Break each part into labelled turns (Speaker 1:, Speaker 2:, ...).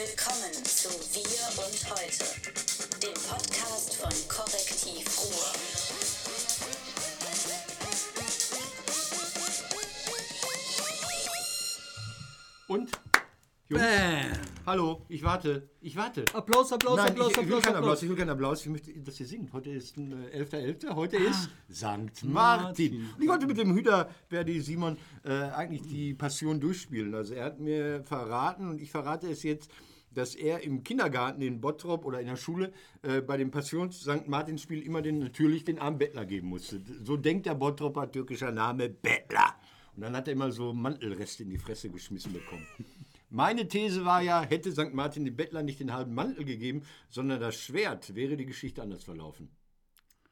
Speaker 1: Willkommen zu Wir und Heute, dem Podcast von Korrektiv Ruhr.
Speaker 2: Und? Jungs,
Speaker 3: Bam.
Speaker 2: hallo, ich warte, ich warte.
Speaker 3: Applaus, Applaus,
Speaker 2: Nein,
Speaker 3: Applaus,
Speaker 2: ich, ich will
Speaker 3: Applaus,
Speaker 2: keinen Applaus,
Speaker 3: Applaus.
Speaker 2: ich will keinen Applaus, ich möchte, dass ihr singt. Heute ist ein äh, 11.11., heute ist St. Martin.
Speaker 3: Martin.
Speaker 2: Und ich wollte mit dem Hüter Verdi Simon äh, eigentlich die Passion durchspielen. Also er hat mir verraten und ich verrate es jetzt, dass er im Kindergarten in Bottrop oder in der Schule äh, bei dem Passions St. Martin-Spiel immer den, natürlich den armen Bettler geben musste. So denkt der Bottropper türkischer Name Bettler. Und dann hat er immer so Mantelreste in die Fresse geschmissen bekommen. Meine These war ja, hätte St. Martin den Bettler nicht den halben Mantel gegeben, sondern das Schwert, wäre die Geschichte anders verlaufen.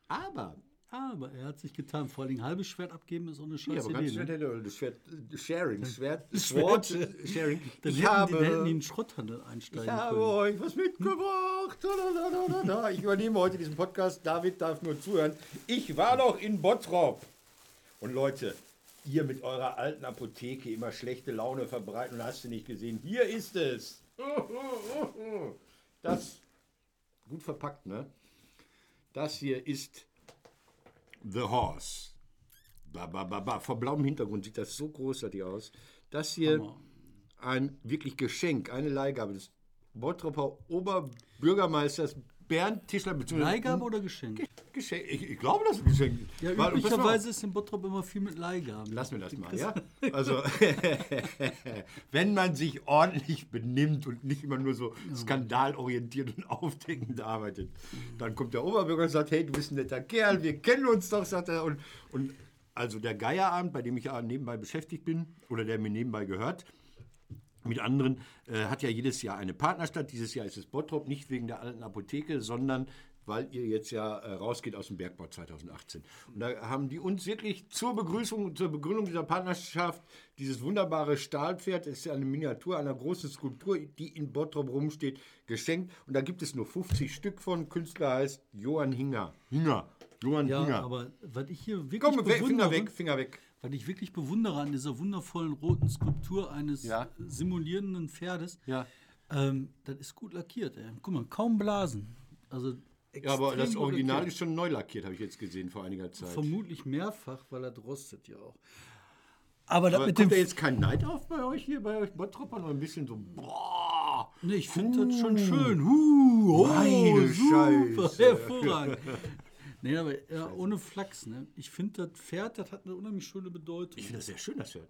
Speaker 2: Aber,
Speaker 3: Aber er hat sich getan. Vor allem halbes Schwert abgeben ist auch eine
Speaker 2: ja,
Speaker 3: scheiß
Speaker 2: aber ganz
Speaker 3: Idee.
Speaker 2: Schwert
Speaker 3: Ne?
Speaker 2: er, das Schwert, Sharing, Schwert,
Speaker 3: Schwert.
Speaker 2: Äh, Sharing.
Speaker 3: Dann
Speaker 2: Ich
Speaker 3: hätten, die, dann hätten die
Speaker 2: habe,
Speaker 3: einen Schrotthandel einsteigen
Speaker 2: ich habe
Speaker 3: können.
Speaker 2: euch was mitgebracht. Ich übernehme heute diesen Podcast. David darf nur zuhören. Ich war doch in Bottrop. Und Leute, ihr mit eurer alten Apotheke immer schlechte Laune verbreiten und hast du nicht gesehen. Hier ist es. Das, gut verpackt, ne? Das hier ist The Horse. Ba, ba, ba, ba. Vor blauem Hintergrund sieht das so großartig aus. Das hier
Speaker 3: Hammer.
Speaker 2: ein wirklich Geschenk, eine Leihgabe des Bottroper Oberbürgermeisters Bernd Tischler.
Speaker 3: Leihgabe oder Geschenk?
Speaker 2: Geschenk. Ich, ich glaube, das ist ein Geschenk.
Speaker 3: Ja,
Speaker 2: Weil-
Speaker 3: üblicherweise ist in Bottrop immer viel mit Leihgaben.
Speaker 2: Lass mir das mal, ja? Also, wenn man sich ordentlich benimmt und nicht immer nur so skandalorientiert und aufdeckend arbeitet, dann kommt der Oberbürger und sagt, hey, du bist ein netter Kerl, wir kennen uns doch, sagt er. Und, und also der Geierabend, bei dem ich nebenbei beschäftigt bin, oder der mir nebenbei gehört, mit anderen, äh, hat ja jedes Jahr eine Partnerstadt. Dieses Jahr ist es Bottrop, nicht wegen der alten Apotheke, sondern weil ihr jetzt ja äh, rausgeht aus dem Bergbau 2018. Und da haben die uns wirklich zur Begrüßung, zur Begründung dieser Partnerschaft dieses wunderbare Stahlpferd, das ist ja eine Miniatur einer großen Skulptur, die in Bottrop rumsteht, geschenkt. Und da gibt es nur 50 Stück von. Künstler heißt Johann Hinger. Hinger. Johann
Speaker 3: Ja,
Speaker 2: Hinger.
Speaker 3: aber was ich hier wirklich
Speaker 2: Komm, weg, Finger
Speaker 3: bewundere,
Speaker 2: weg, Finger weg.
Speaker 3: Was ich wirklich bewundere an dieser wundervollen roten Skulptur eines
Speaker 2: Ja.
Speaker 3: simulierenden Pferdes,
Speaker 2: Ja.
Speaker 3: ähm, das ist gut lackiert. Ey. Guck mal, kaum Blasen. Also
Speaker 2: Ja, aber das Original
Speaker 3: lackiert.
Speaker 2: ist schon neu lackiert, habe ich jetzt gesehen vor einiger Zeit.
Speaker 3: Vermutlich mehrfach, weil er rostet ja auch. Aber, das
Speaker 2: Aber kommt da jetzt kein Neid auf bei euch hier, bei euch Bottropern? Ein bisschen so, boah.
Speaker 3: Nee, ich finde das schon schön. Huh, oh,
Speaker 2: Meine
Speaker 3: super,
Speaker 2: Scheiße.
Speaker 3: hervorragend. Nee, aber ja, ohne Flachs. Ne? Ich finde, das Pferd, das hat eine unheimlich schöne Bedeutung.
Speaker 2: Ich finde das sehr schön, das Pferd.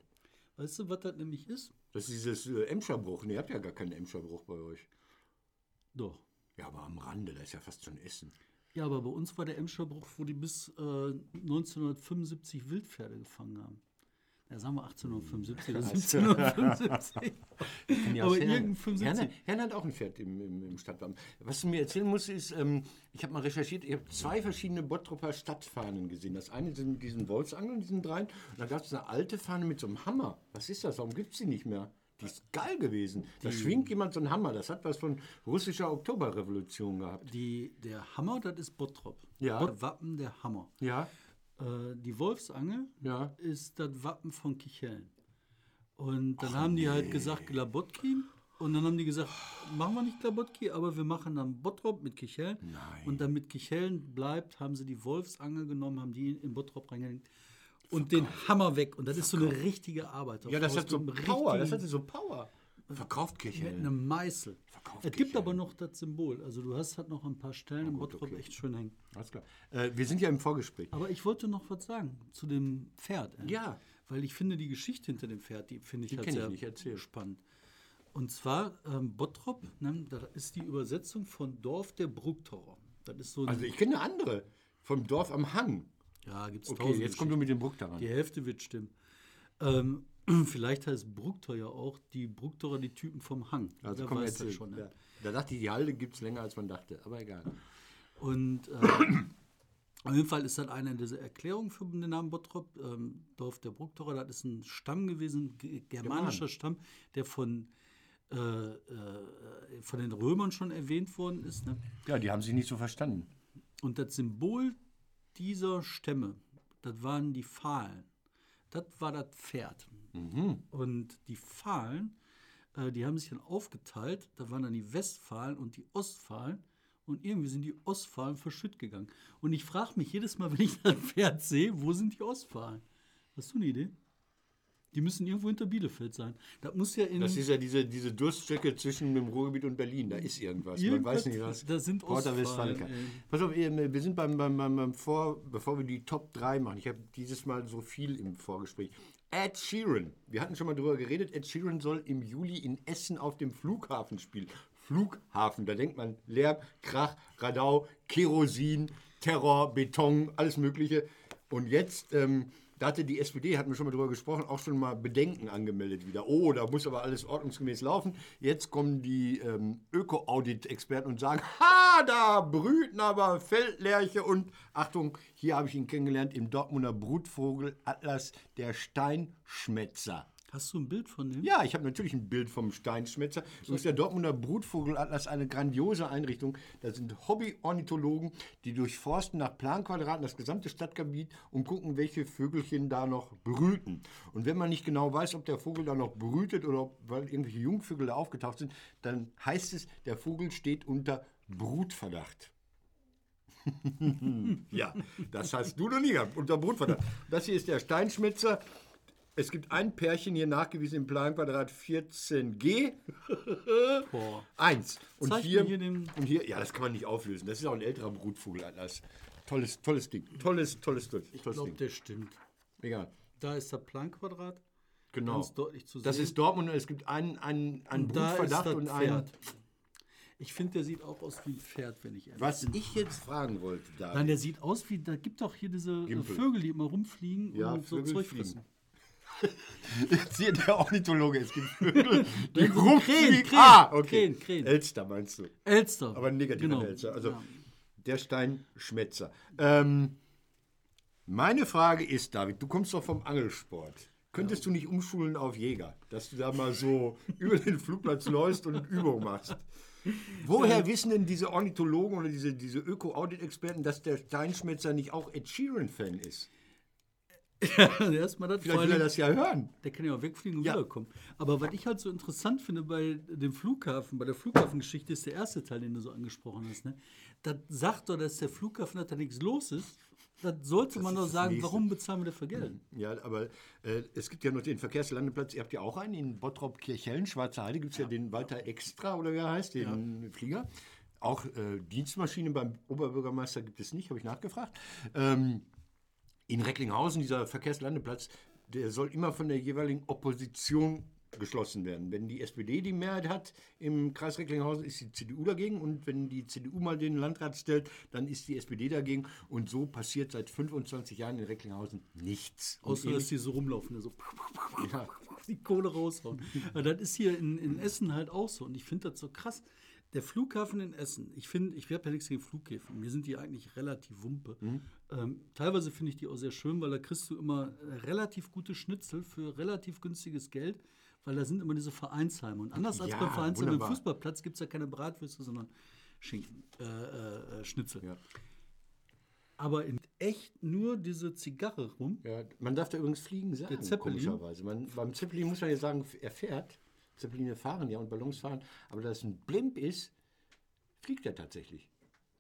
Speaker 3: Weißt du, was das nämlich ist?
Speaker 2: Das ist dieses äh, Emscherbruch. Ne, ihr habt ja gar keinen Emscherbruch bei euch.
Speaker 3: Doch.
Speaker 2: Ja, aber am Rande, da ist ja fast schon Essen.
Speaker 3: Ja, aber bei uns war der Emscherbruch, wo die bis äh, 1975 Wildpferde gefangen haben. Ja, sagen wir 1875 oder 1775. aber irgendein 75.
Speaker 2: Herne, Herne hat auch ein Pferd im, im, im Stadtwappen. Was du mir erzählen musst, ist, ähm, ich habe mal recherchiert, ich habe zwei verschiedene Bottroper Stadtfahnen gesehen. Das eine sind mit diesen Wolfsangeln, diesen dreien. Und dann gab es eine alte Fahne mit so einem Hammer. Was ist das? Warum gibt es die nicht mehr? Die ist geil gewesen. Da schwingt jemand so einen Hammer. Das hat was von russischer Oktoberrevolution gehabt.
Speaker 3: Die, der Hammer, das ist Bottrop.
Speaker 2: Ja.
Speaker 3: Bott- Wappen der Hammer.
Speaker 2: Ja,
Speaker 3: Äh, die Wolfsangel
Speaker 2: ja.
Speaker 3: ist das Wappen von Kichellen. Und dann haben die halt gesagt Glabotki. Und dann haben die gesagt, machen wir nicht Glabotki, aber wir machen dann Bottrop mit Kichellen. Und damit Kichellen bleibt, haben sie die Wolfsangel genommen, haben die in Bottrop reingehängt. Und den Hammer weg. Und das ist so eine richtige Arbeit.
Speaker 2: Ja, das hat so Power. Das hatte so Power. Verkauft Kirche.
Speaker 3: mit einem Meißel.
Speaker 2: Verkauft
Speaker 3: Es gibt
Speaker 2: Kichellen.
Speaker 3: aber noch das Symbol. Also du hast halt noch ein paar Stellen im Bottrop
Speaker 2: okay.
Speaker 3: echt schön hängen.
Speaker 2: Alles klar. Äh, wir sind ja im Vorgespräch.
Speaker 3: Aber ich wollte noch was sagen zu dem Pferd. ey.
Speaker 2: Ja.
Speaker 3: Weil ich finde, die Geschichte hinter dem Pferd, die finde ich halt
Speaker 2: kenn ich
Speaker 3: sehr
Speaker 2: erzähl.
Speaker 3: spannend. Und zwar ähm, Bottrop, ne, das ist die Übersetzung von Dorf der Brucktorer. Das ist so
Speaker 2: Also ich kenne eine andere. Vom Dorf am Hang.
Speaker 3: ja, gibt es
Speaker 2: Okay, jetzt kommst du mit dem Bruck daran.
Speaker 3: Die Hälfte wird stimmen. Ähm, vielleicht heißt Brucktor ja auch die Brucktorer die Typen vom Hang.
Speaker 2: Also
Speaker 3: Wer
Speaker 2: komm
Speaker 3: weiß
Speaker 2: jetzt
Speaker 3: das schon. Ne?
Speaker 2: Da dachte ich, die Halde gibt es länger, als man dachte. Aber egal.
Speaker 3: Und äh, auf jeden Fall ist das eine dieser Erklärungen für den Namen Bottrop. Ähm, Dorf der Brucktorer, das ist ein Stamm gewesen, ge- germanischer Stamm, der von, äh, äh, von den Römern schon erwähnt worden ist. Ne?
Speaker 2: Ja, die haben sich nicht so verstanden.
Speaker 3: Und das Symbol dieser Stämme, das waren die Pfahlen. Das war das Pferd. Und die Pfahlen äh, die haben sich dann aufgeteilt. Da waren dann die Westfalen und die Ostfalen. Und irgendwie sind die Ostfalen verschütt gegangen. Und ich frage mich jedes Mal, wenn ich ein Pferd sehe, wo sind die Ostfalen? Hast du eine Idee? Die müssen irgendwo hinter Bielefeld sein. Das muss ja in.
Speaker 2: Das ist ja diese, diese Durststrecke zwischen dem Ruhrgebiet und Berlin. Da ist irgendwas. Man weiß nicht was.
Speaker 3: Da sind Ostfalen, ey.
Speaker 2: Pass auf, wir sind beim, beim, beim, beim Vor, bevor wir die Top 3 machen. Ich habe dieses Mal so viel im Vorgespräch. Ed Sheeran. Wir hatten schon mal drüber geredet. Ed Sheeran soll im Juli in Essen auf dem Flughafen spielen. Flughafen, da denkt man Lärm, Krach, Radau, Kerosin, Terror, Beton, alles Mögliche. Und jetzt, ähm, da hatte die SPD, hatten wir schon mal drüber gesprochen, auch schon mal Bedenken angemeldet wieder. Oh, da muss aber alles ordnungsgemäß laufen. Jetzt kommen die ähm, Öko-Audit-Experten und sagen, ha, da brüten aber Feldlerche und Achtung, hier habe ich ihn kennengelernt im Dortmunder Brutvogel-Atlas, der Steinschmätzer.
Speaker 3: Hast du ein Bild von dem?
Speaker 2: Ja, ich habe natürlich ein Bild vom Steinschmätzer. Das ist der Dortmunder Brutvogelatlas, eine grandiose Einrichtung. Da sind Hobby-Ornithologen, die durchforsten nach Planquadraten das gesamte Stadtgebiet und gucken, welche Vögelchen da noch brüten. Und wenn man nicht genau weiß, ob der Vogel da noch brütet oder ob, weil irgendwelche Jungvögel da aufgetaucht sind, dann heißt es, der Vogel steht unter Brutverdacht. ja, das hast du noch nie gehabt, unter Brutverdacht. Das hier ist der Steinschmätzer. Es gibt ein Pärchen hier nachgewiesen im Planquadrat 14G.
Speaker 3: Boah.
Speaker 2: Eins. Und
Speaker 3: Zeig
Speaker 2: hier,
Speaker 3: hier den-
Speaker 2: und hier, ja, das kann man nicht auflösen. Das ist auch ein älterer Brutvogelatlas. Tolles, tolles Ding. Tolles, tolles, tolles,
Speaker 3: Ich
Speaker 2: tolles
Speaker 3: glaube,
Speaker 2: Ding.
Speaker 3: der stimmt.
Speaker 2: Egal.
Speaker 3: Da ist der Planquadrat.
Speaker 2: Genau.
Speaker 3: Ganz deutlich zu
Speaker 2: Das
Speaker 3: sehen.
Speaker 2: ist Dortmund und es gibt einen, einen, einen
Speaker 3: Und da ist
Speaker 2: Brutverdacht
Speaker 3: das
Speaker 2: und einen.
Speaker 3: Pferd. Ich finde, der sieht auch aus wie ein Pferd, wenn ich ehrlich
Speaker 2: Was
Speaker 3: bin.
Speaker 2: ich jetzt fragen wollte,
Speaker 3: Nein,
Speaker 2: David.
Speaker 3: der sieht aus wie, da gibt doch hier diese äh,
Speaker 2: Gimpel.
Speaker 3: Vögel, die immer rumfliegen
Speaker 2: Ja,
Speaker 3: und so
Speaker 2: Vögel
Speaker 3: Zeug
Speaker 2: fliegen.
Speaker 3: fressen.
Speaker 2: Jetzt hier der Ornithologe. Es gibt Vögel, die
Speaker 3: Krähen,
Speaker 2: rumfliegen.
Speaker 3: Krähen,
Speaker 2: ah, okay.
Speaker 3: Krähen, Krähen.
Speaker 2: Elster meinst du?
Speaker 3: Elster.
Speaker 2: Aber ein negativer
Speaker 3: genau.
Speaker 2: Elster. Also
Speaker 3: Ja.
Speaker 2: der Steinschmätzer. Ähm, meine Frage ist, David, du kommst doch vom Angelsport. Könntest du nicht umschulen auf Jäger, dass du da mal so über den Flugplatz läufst und Übung machst? Woher wissen denn diese Ornithologen oder diese, diese Öko-Audit-Experten, dass der Steinschmätzer nicht auch Ed Sheeran-Fan ist?
Speaker 3: Erstmal das,
Speaker 2: Vielleicht will er das ja hören.
Speaker 3: der kann ja auch wegfliegen und
Speaker 2: Ja.
Speaker 3: wiederkommen. Aber was ich halt so interessant finde bei dem Flughafen, bei der Flughafengeschichte, ist der erste Teil, den du so angesprochen hast. Ne? Das sagt doch, dass der Flughafen, dass da nichts los ist. Das sollte man
Speaker 2: ist
Speaker 3: doch
Speaker 2: das
Speaker 3: sagen,
Speaker 2: Nächste.
Speaker 3: warum bezahlen wir dafür Geld?
Speaker 2: Ja, aber äh, es gibt ja noch den Verkehrslandeplatz. Ihr habt ja auch einen in Bottrop-Kirchhellen, Schwarze Heide. Gibt es ja. den Walter Extra oder wie er heißt, den Flieger. Auch äh, Dienstmaschine beim Oberbürgermeister gibt es nicht, habe ich nachgefragt. Ähm, in Recklinghausen, dieser Verkehrslandeplatz, der soll immer von der jeweiligen Opposition geschlossen werden. Wenn die SPD die Mehrheit hat im Kreis Recklinghausen, ist die CDU dagegen. Und wenn die CDU mal den Landrat stellt, dann ist die SPD dagegen. Und so passiert seit 25 Jahren in Recklinghausen nichts.
Speaker 3: Außer, dass die so rumlaufen, so
Speaker 2: Ja.
Speaker 3: die Kohle raushauen. Das ist hier in, in Essen halt auch so. Und ich finde das so krass. Der Flughafen in Essen, ich finde, ich habe ja nichts gegen Flughäfen. Mir sind die eigentlich relativ wumpe. Ähm, teilweise finde ich die auch sehr schön, weil da kriegst du immer äh, relativ gute Schnitzel für relativ günstiges Geld, weil da sind immer diese Vereinsheime. Und anders als
Speaker 2: Ja,
Speaker 3: beim Vereinsheim im. Fußballplatz gibt es ja keine Bratwürste, sondern Schinken, äh, äh, äh, Schnitzel.
Speaker 2: Ja.
Speaker 3: Aber in echt nur diese Zigarre rum.
Speaker 2: Ja, man darf da übrigens fliegen sagen,
Speaker 3: Der Zeppelin?
Speaker 2: komischerweise. Man, beim Zeppelin muss man ja sagen, er fährt. Zeppeline fahren ja und Ballons fahren. Aber da es ein Blimp ist, fliegt er tatsächlich.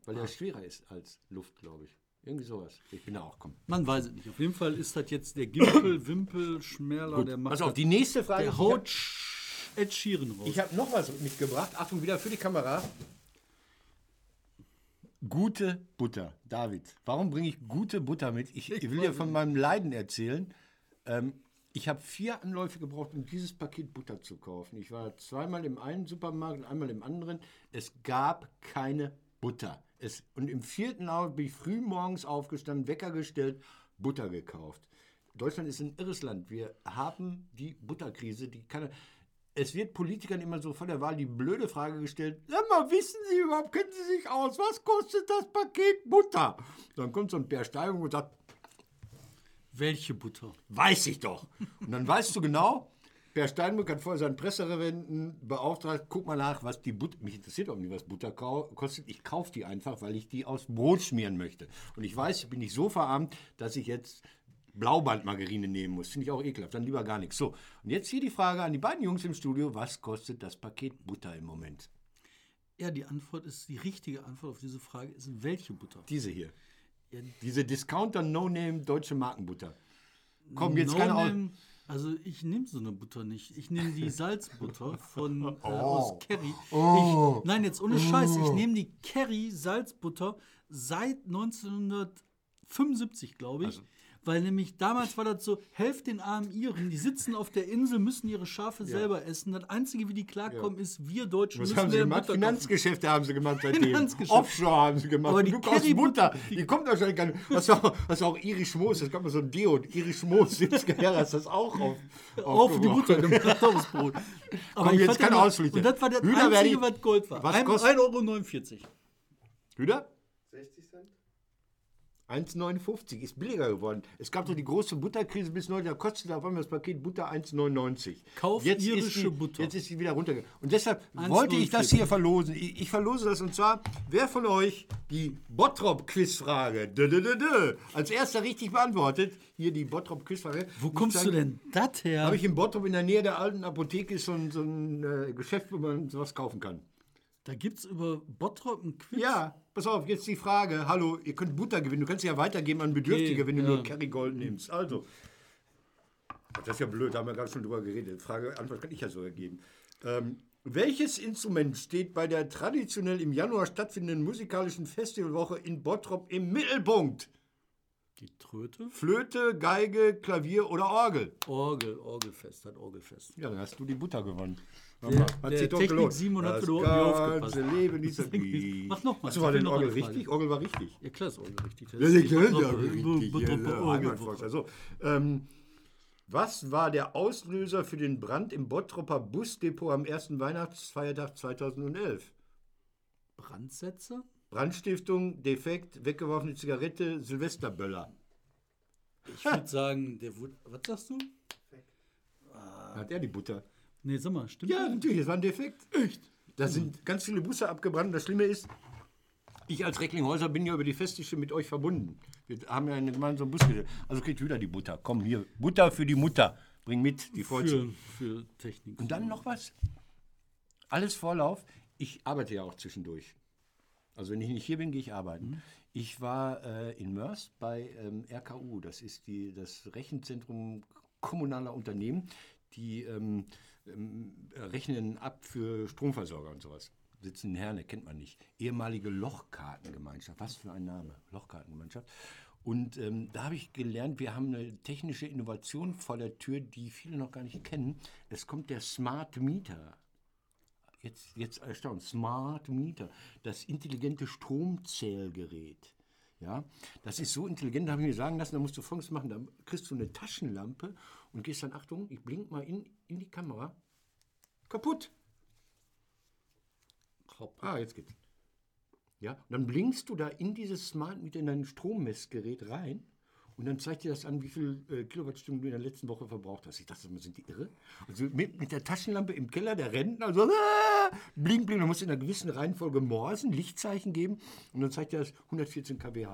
Speaker 2: Weil
Speaker 3: Ah.
Speaker 2: er schwerer ist als Luft, glaube ich. Irgendwie sowas. Ich bin da auch, komm.
Speaker 3: Man weiß es nicht. Auf jeden Fall ist das jetzt der Gimpel, Wimpel, Schmerler, der macht
Speaker 2: Pass auf, die nächste Frage.
Speaker 3: der
Speaker 2: ich
Speaker 3: haut Ed Sheeran raus.
Speaker 2: Ich habe noch was mitgebracht. Achtung, wieder für die Kamera. Gute Butter. David, warum bringe ich gute Butter mit? Ich,
Speaker 3: Ich
Speaker 2: will dir von meinem Leiden erzählen. Ähm, ich habe vier Anläufe gebraucht, um dieses Paket Butter zu kaufen. Ich war zweimal im einen Supermarkt und einmal im anderen. Es gab keine Butter. Es, und im vierten Augenblick bin ich früh morgens aufgestanden, Wecker gestellt, Butter gekauft. Deutschland ist ein irres Land. Wir haben die Butterkrise, die kann. Es wird Politikern immer so vor der Wahl die blöde Frage gestellt: Sag mal, wissen Sie überhaupt, kennen Sie sich aus? Was kostet das Paket Butter? Dann kommt so ein Bär Steigung und sagt:
Speaker 3: Welche Butter?
Speaker 2: Weiß ich doch. Und dann weißt du genau, Per Steinbrück hat vorher seinen Pressereferenten beauftragt, guck mal nach, was die Butter, mich interessiert auch nicht, was Butter kostet. Ich kaufe die einfach, weil ich die aus Brot schmieren möchte. Und ich weiß, ich bin nicht so verarmt, dass ich jetzt Blaubandmargarine nehmen muss. Finde ich auch ekelhaft. Dann lieber gar nichts. So, und jetzt hier die Frage an die beiden Jungs im Studio. Was kostet das Paket Butter im Moment?
Speaker 3: Ja, die Antwort ist, die richtige Antwort auf diese Frage ist, welche Butter?
Speaker 2: Diese hier.
Speaker 3: Ja,
Speaker 2: Diese Discounter No-Name deutsche Markenbutter. Komm, jetzt keine Aus
Speaker 3: No-Name- Also ich nehme so eine Butter nicht. Ich nehme die Salzbutter von äh,
Speaker 2: Oh.
Speaker 3: aus Kerry.
Speaker 2: Oh.
Speaker 3: Ich, nein, jetzt ohne Scheiß. Ich nehme die Kerry Salzbutter seit 1975, glaube ich.
Speaker 2: Also
Speaker 3: weil nämlich damals war das so, helft den armen Iren, die sitzen auf der Insel, müssen ihre Schafe selber essen. Das Einzige, wie die klarkommen, ist, wir Deutschen
Speaker 2: Was
Speaker 3: müssen
Speaker 2: haben sie gemacht?
Speaker 3: Butter kaufen.
Speaker 2: Finanzgeschäfte haben sie gemacht seitdem.
Speaker 3: Finanzgeschäfte.
Speaker 2: Offshore haben sie gemacht.
Speaker 3: Aber die
Speaker 2: du kaufst
Speaker 3: Currybutter-
Speaker 2: Butter. Die, kommt wahrscheinlich gar nicht. Du auch, du auch Irisch Moos? Das kommt mal so ein Deo. Irisch Moos sitzt hast das auch auf.
Speaker 3: auf die Butter gemacht, aufs Brot. Aber
Speaker 2: Komm, jetzt keine Ausflüchte.
Speaker 3: Und das war das
Speaker 2: Hühner
Speaker 3: Einzige, was Gold war.
Speaker 2: Was
Speaker 3: Ein-
Speaker 2: kostet-
Speaker 3: 1,49 Euro.
Speaker 2: Hüder?
Speaker 4: 60 Cent?
Speaker 2: 1,59 ist billiger geworden. Es gab so die große Butterkrise bis heute, da kostete auf einmal das Paket Butter 1,99.
Speaker 3: Kauf
Speaker 2: jetzt
Speaker 3: irische
Speaker 2: ist die,
Speaker 3: Butter.
Speaker 2: Jetzt ist sie wieder runtergegangen. Und deshalb wollte ich das
Speaker 3: 1,49.
Speaker 2: hier verlosen. Ich, ich verlose das und zwar, wer von euch die Bottrop-Quizfrage als erster richtig beantwortet, hier die Bottrop-Quizfrage.
Speaker 3: Wo kommst du denn das her?
Speaker 2: Habe ich in Bottrop in der Nähe der alten Apotheke so ein, so ein äh, Geschäft, wo man sowas kaufen kann.
Speaker 3: Da gibt es über Bottrop einen Quiz.
Speaker 2: Ja, pass auf, jetzt die Frage. Hallo, ihr könnt Butter gewinnen. Du kannst ja weitergeben an Bedürftige,
Speaker 3: Okay,
Speaker 2: wenn du
Speaker 3: ja.
Speaker 2: nur Kerrygold nimmst. Also, das ist ja blöd, da haben wir gerade schon drüber geredet. Frage, Antwort kann ich ja sogar geben. Ähm, welches Instrument steht bei der traditionell im Januar stattfindenden musikalischen Festivalwoche in Bottrop im Mittelpunkt?
Speaker 3: Die Tröte?
Speaker 2: Flöte, Geige, Klavier oder Orgel?
Speaker 3: Orgel, Orgelfest, hat Orgelfest.
Speaker 2: Ja, dann hast du die Butter gewonnen.
Speaker 3: Der-
Speaker 2: Hat
Speaker 3: der
Speaker 2: sich doch
Speaker 3: Technik
Speaker 2: gelohnt.
Speaker 3: Simon hat
Speaker 2: das
Speaker 3: wieder ordentlich
Speaker 2: ganze. Leben ist
Speaker 3: Das Technik- Mach noch mal,
Speaker 2: Achso, war denn Orgel richtig? Orgel war richtig.
Speaker 3: Ja, klar ist Orgel richtig. Das
Speaker 2: Ja,
Speaker 3: ist
Speaker 2: können ja
Speaker 3: Bottrop-
Speaker 2: richtig.
Speaker 3: Bottrop-
Speaker 2: Ja,
Speaker 3: Orgelwoche.
Speaker 2: Heimatforscher. So, ähm, was war der Auslöser für den Brand im Bottropper Busdepot am ersten Weihnachtsfeiertag 2011?
Speaker 3: Brandsätze?
Speaker 2: Brandstiftung, Defekt, weggeworfene Zigarette, Silvesterböller.
Speaker 3: Ich würde sagen, der wurde. Was sagst du?
Speaker 2: Hat er die Butter?
Speaker 3: Nee, sag mal, stimmt
Speaker 2: Ja, natürlich, es war ein Defekt. Echt? Da sind ganz viele Busse abgebrannt. Und Das Schlimme ist, ich als Recklinghäuser bin ja über die Festische mit euch verbunden. Wir haben ja eine gemeinsame Busgesellschaft. Also kriegt wieder die Butter. Komm hier, Butter für die Mutter. Bring mit, die.
Speaker 3: Für, für Technik.
Speaker 2: Und dann noch was. Alles Vorlauf. Ich arbeite ja auch zwischendurch. Also wenn ich nicht hier bin, gehe ich arbeiten. Ich war äh, in Mörs bei ähm, RKU. Das ist die, das Rechenzentrum kommunaler Unternehmen. Die ähm, rechnen ab für Stromversorger und sowas. Sitzen in Herne, kennt man nicht. Ehemalige Lochkartengemeinschaft. Was für ein Name. Lochkartengemeinschaft. Und ähm, da habe ich gelernt, wir haben eine technische Innovation vor der Tür, die viele noch gar nicht kennen. Es kommt der Smart Meter. Jetzt, jetzt erstaunt, Smart Meter, das intelligente Stromzählgerät. Ja, das ist so intelligent, da habe ich mir sagen lassen, da musst du Folgendes machen, da kriegst du eine Taschenlampe und gehst dann, Achtung, ich blink mal in, in die Kamera. Kaputt. Ah, jetzt geht's. Ja, und dann blinkst du da in dieses Smart Meter in dein Strommessgerät rein und dann zeigt dir das an, wie viel äh, Kilowattstunden du in der letzten Woche verbraucht hast. Ich dachte, sind die irre? Also mit, mit der Taschenlampe im Keller, der Rentner, so ah, blink, blink, dann musst du in einer gewissen Reihenfolge morsen, Lichtzeichen geben und dann zeigt dir das 114 kWh.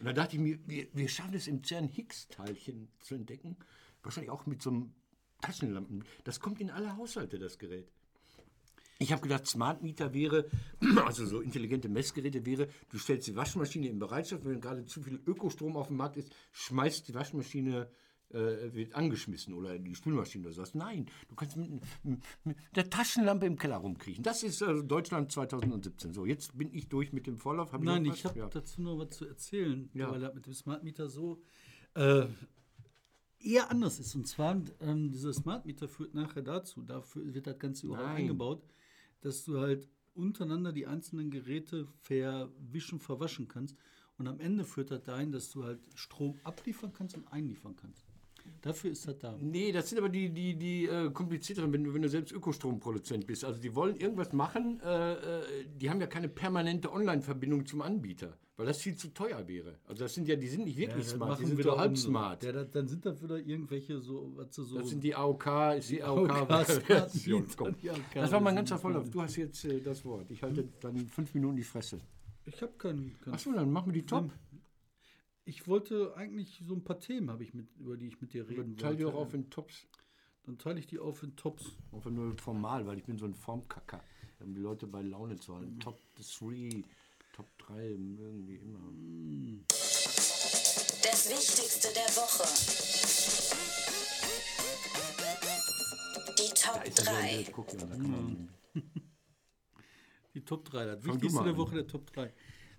Speaker 2: Und dann dachte ich mir, wir, wir schaffen es im CERN Higgs-Teilchen zu entdecken, wahrscheinlich auch mit so einem Taschenlampen. Das kommt in alle Haushalte, das Gerät. Ich habe gedacht, Smart Meter wäre, also so intelligente Messgeräte wäre, du stellst die Waschmaschine in Bereitschaft, wenn gerade zu viel Ökostrom auf dem Markt ist, schmeißt die Waschmaschine, äh, wird angeschmissen oder die Spülmaschine oder sowas. Nein, du kannst mit, mit der Taschenlampe im Keller rumkriechen. Das ist also Deutschland 2017. So, jetzt bin ich durch mit dem Vorlauf. Hab
Speaker 3: Nein,
Speaker 2: was?
Speaker 3: ich habe
Speaker 2: Ja.
Speaker 3: dazu noch was zu erzählen,
Speaker 2: Ja.
Speaker 3: weil das mit dem Smart Meter so äh, eher anders ist. Und zwar, ähm, dieser Smart Meter führt nachher dazu, dafür wird das Ganze überall
Speaker 2: Nein.
Speaker 3: eingebaut, dass du halt untereinander die einzelnen Geräte verwischen, verwaschen kannst. Und am Ende führt das dahin, dass du halt Strom abliefern kannst und einliefern kannst. Dafür ist das da.
Speaker 2: Nee, das sind aber die, die, die äh, komplizierteren, wenn du, wenn du selbst Ökostromproduzent bist. Also die wollen irgendwas machen, äh, äh, die haben ja keine permanente Online-Verbindung zum Anbieter, weil das viel zu teuer wäre. Also das sind ja, die sind nicht wirklich smart, die sind so halb smart.
Speaker 3: Ja, das, dann sind das wieder irgendwelche so, was so.
Speaker 2: Das sind die AOK, ist die
Speaker 3: AOK
Speaker 2: AOK-Version. Das war mein ganzer Vorlauf. Du hast jetzt äh, das Wort. Ich halte dann fünf Minuten die Fresse.
Speaker 3: ich habe keinen. keinen
Speaker 2: Achso, dann machen wir die Top.
Speaker 3: Ich wollte eigentlich so ein paar Themen, habe ich mit, über die ich mit dir reden
Speaker 2: Teil die auch
Speaker 3: wollte.
Speaker 2: auf in Tops.
Speaker 3: Dann teile ich die auf in Tops.
Speaker 2: Einfach nur formal, weil ich bin so ein Formkacker. Um die Leute bei Laune zu halten. Top 3, Top 3, irgendwie immer.
Speaker 1: Das Wichtigste der Woche. Die Top
Speaker 2: Da ist ja so ein
Speaker 1: 3.
Speaker 2: Bild, guck dir, da kann man,
Speaker 3: Die Top 3, das
Speaker 2: Fang
Speaker 3: Wichtigste der. Woche der Top 3.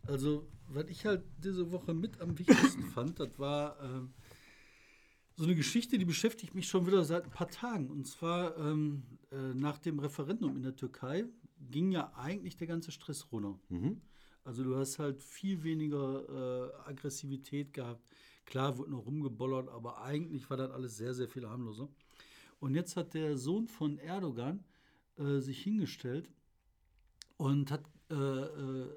Speaker 3: Also, was ich halt diese Woche mit am wichtigsten fand, das war ähm, so eine Geschichte, die beschäftigt mich schon wieder seit ein paar Tagen. Und zwar ähm, äh, nach dem Referendum in der Türkei ging ja eigentlich der ganze Stress runter. Also du hast halt viel weniger äh, Aggressivität gehabt. Klar, wurde noch rumgebollert, aber eigentlich war das alles sehr, sehr viel harmloser. Und jetzt hat der Sohn von Erdogan äh, sich hingestellt und hat äh, äh,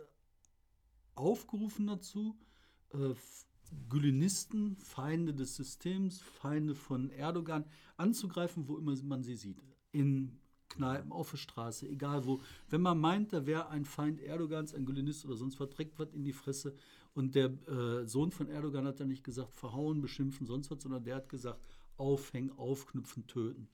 Speaker 3: aufgerufen dazu, äh, Gülenisten, Feinde des Systems, Feinde von Erdogan anzugreifen, wo immer man sie sieht. In Kneipen, auf der Straße, egal wo. Wenn man meint, da wäre ein Feind Erdogans, ein Gülenist oder sonst was, direkt was in die Fresse. Und der äh, Sohn von Erdogan hat dann nicht gesagt, verhauen, beschimpfen, sonst was, sondern der hat gesagt, aufhängen, aufknüpfen, töten.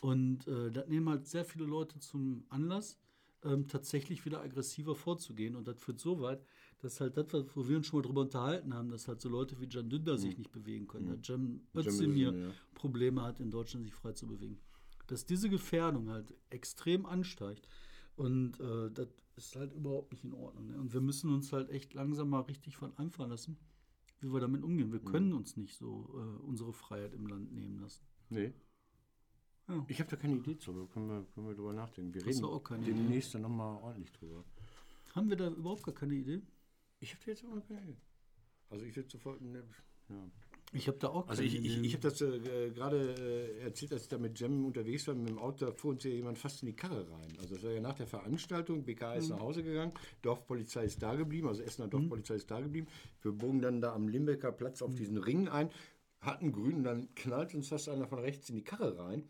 Speaker 3: Und äh, das nehmen halt sehr viele Leute zum Anlass, ähm, tatsächlich wieder aggressiver vorzugehen. Und das führt so weit, dass halt das, was- wo wir uns schon mal drüber unterhalten haben, dass halt so Leute wie Can Dündar sich nicht bewegen können, dass Cem Özdemir
Speaker 2: ja.
Speaker 3: Probleme hat, in Deutschland sich frei zu bewegen. Dass diese Gefährdung halt extrem ansteigt. Und äh, das ist halt überhaupt nicht in Ordnung. Ne? Und wir müssen uns halt echt langsam mal richtig von einfallen lassen, wie wir damit umgehen. Wir können uns nicht so äh, unsere Freiheit im Land nehmen lassen.
Speaker 2: nee.
Speaker 3: Ja.
Speaker 2: Ich habe da keine Idee zu, da können wir, können wir drüber nachdenken. Wir
Speaker 3: Hast
Speaker 2: reden
Speaker 3: auch keine
Speaker 2: demnächst dann nochmal ordentlich drüber.
Speaker 3: Haben wir da überhaupt gar keine Idee?
Speaker 2: Ich habe jetzt immer Idee. Also ich würde sofort, ne, ja.
Speaker 3: Ich habe da auch
Speaker 2: Also ich, ich, ich habe das äh, gerade äh, erzählt, als ich da mit Jem unterwegs war, mit dem Auto, da fuhr uns ja jemand fast in die Karre rein. Also das war ja nach der Veranstaltung, BK ist nach Hause gegangen, Dorfpolizei ist da geblieben, also Essener Dorfpolizei ist da geblieben. Wir bogen dann da am Limbecker Platz auf diesen Ring ein, hatten grün dann knallt uns fast einer von rechts in die Karre rein.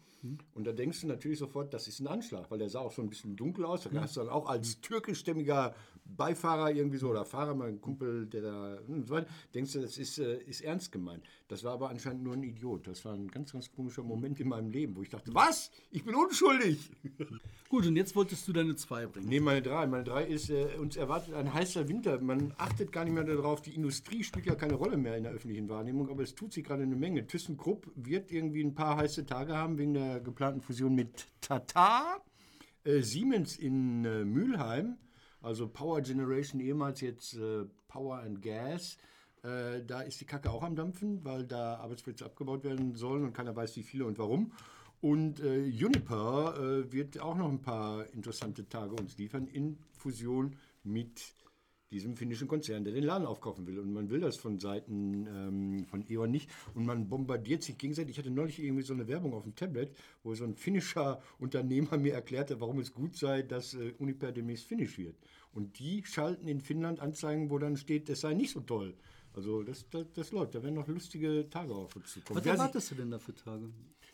Speaker 2: Und da denkst du natürlich sofort, das ist ein Anschlag, weil der sah auch so ein bisschen dunkel aus. Da hast du dann auch als türkischstämmiger Beifahrer irgendwie so oder Fahrer, mein Kumpel, der da und so weiter, denkst du, das ist, äh, ist ernst gemeint. Das war aber anscheinend nur ein Idiot. Das war ein ganz, ganz komischer Moment in meinem Leben, wo ich dachte, was? Ich bin unschuldig.
Speaker 3: Gut, und jetzt wolltest du deine zwei bringen.
Speaker 2: Nee, meine drei. Meine drei ist, äh, uns erwartet ein heißer Winter. Man achtet gar nicht mehr darauf. Die Industrie spielt ja keine Rolle mehr in der öffentlichen Wahrnehmung, aber es tut sich gerade eine Menge. ThyssenKrupp wird irgendwie ein paar heiße Tage haben wegen der geplanten Fusion mit Tata. Äh, Siemens in äh, Mülheim, also Power Generation, ehemals jetzt äh, Power and Gas. Äh, da ist die Kacke auch am Dampfen, weil da Arbeitsplätze abgebaut werden sollen und keiner weiß, wie viele und warum. Und äh, Uniper äh, wird auch noch ein paar interessante Tage uns liefern in Fusion mit diesem finnischen Konzern, der den Laden aufkaufen will. Und man will das von Seiten ähm, von E.ON nicht. Und man bombardiert sich gegenseitig. Ich hatte neulich irgendwie so eine Werbung auf dem Tablet, wo so ein finnischer Unternehmer mir erklärte, warum es gut sei, dass äh, Uniper demnächst finnisch wird. Und die schalten in Finnland Anzeigen, wo dann steht, das sei nicht so toll. Also das, das, das läuft. Da werden noch lustige Tage auf uns zukommen.
Speaker 3: Was erwartest du denn da für Tage?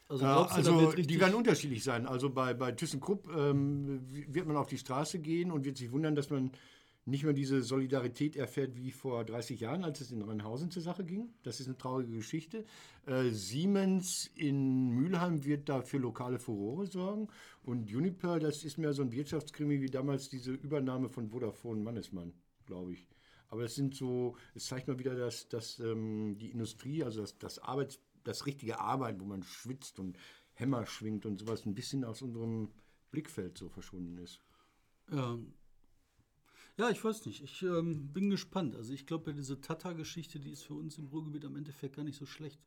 Speaker 3: Also,
Speaker 2: ja, also die werden unterschiedlich sein. Also bei, bei ThyssenKrupp ähm, wird man auf die Straße gehen und wird sich wundern, dass man nicht mehr diese Solidarität erfährt wie vor 30 Jahren, als es in Rheinhausen zur Sache ging. Das ist eine traurige Geschichte. Äh, Siemens in Mülheim wird da für lokale Furore sorgen. Und Uniper, das ist mehr so ein Wirtschaftskrimi wie damals diese Übernahme von Vodafone Mannesmann, glaube ich. Aber es sind so, es zeigt mal wieder, dass, dass ähm, die Industrie, also das, das Arbeits, das richtige Arbeiten, wo man schwitzt und Hämmer schwingt und sowas, ein bisschen aus unserem Blickfeld so verschwunden ist.
Speaker 3: Ja. Ja, ich weiß nicht. Ich ähm, bin gespannt. Also ich glaube, ja, diese Tata-Geschichte, die ist für uns im Ruhrgebiet am Endeffekt gar nicht so schlecht.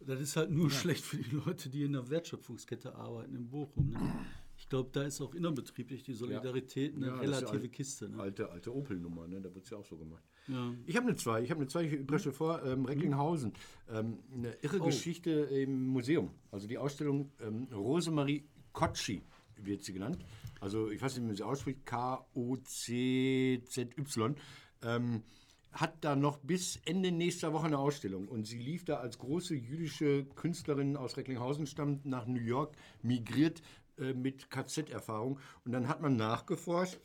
Speaker 3: Das ist halt nur schlecht für die Leute, die in der Wertschöpfungskette arbeiten in Bochum. Ne? Ich glaube, da ist auch innerbetrieblich die Solidarität eine
Speaker 2: Ja,
Speaker 3: relative
Speaker 2: alt-
Speaker 3: Kiste. Ne?
Speaker 2: Alte, alte Opel-Nummer, ne? da wird es ja auch so gemacht.
Speaker 3: Ja.
Speaker 2: Ich habe eine zwei, ich habe eine zwei, ich presche vor, ähm, Recklinghausen. Ähm, eine irre
Speaker 3: Oh.
Speaker 2: Geschichte im Museum. Also die Ausstellung ähm, Rosemarie Kotschi wird sie genannt. Also ich weiß nicht, wie man sie ausspricht, K-O-C-Z-Y. Ähm, hat da noch bis Ende nächster Woche eine Ausstellung. Und sie lief da als große jüdische Künstlerin aus Recklinghausen, stammt nach New York, migriert äh, mit KZ-Erfahrung. Und dann hat man nachgeforscht,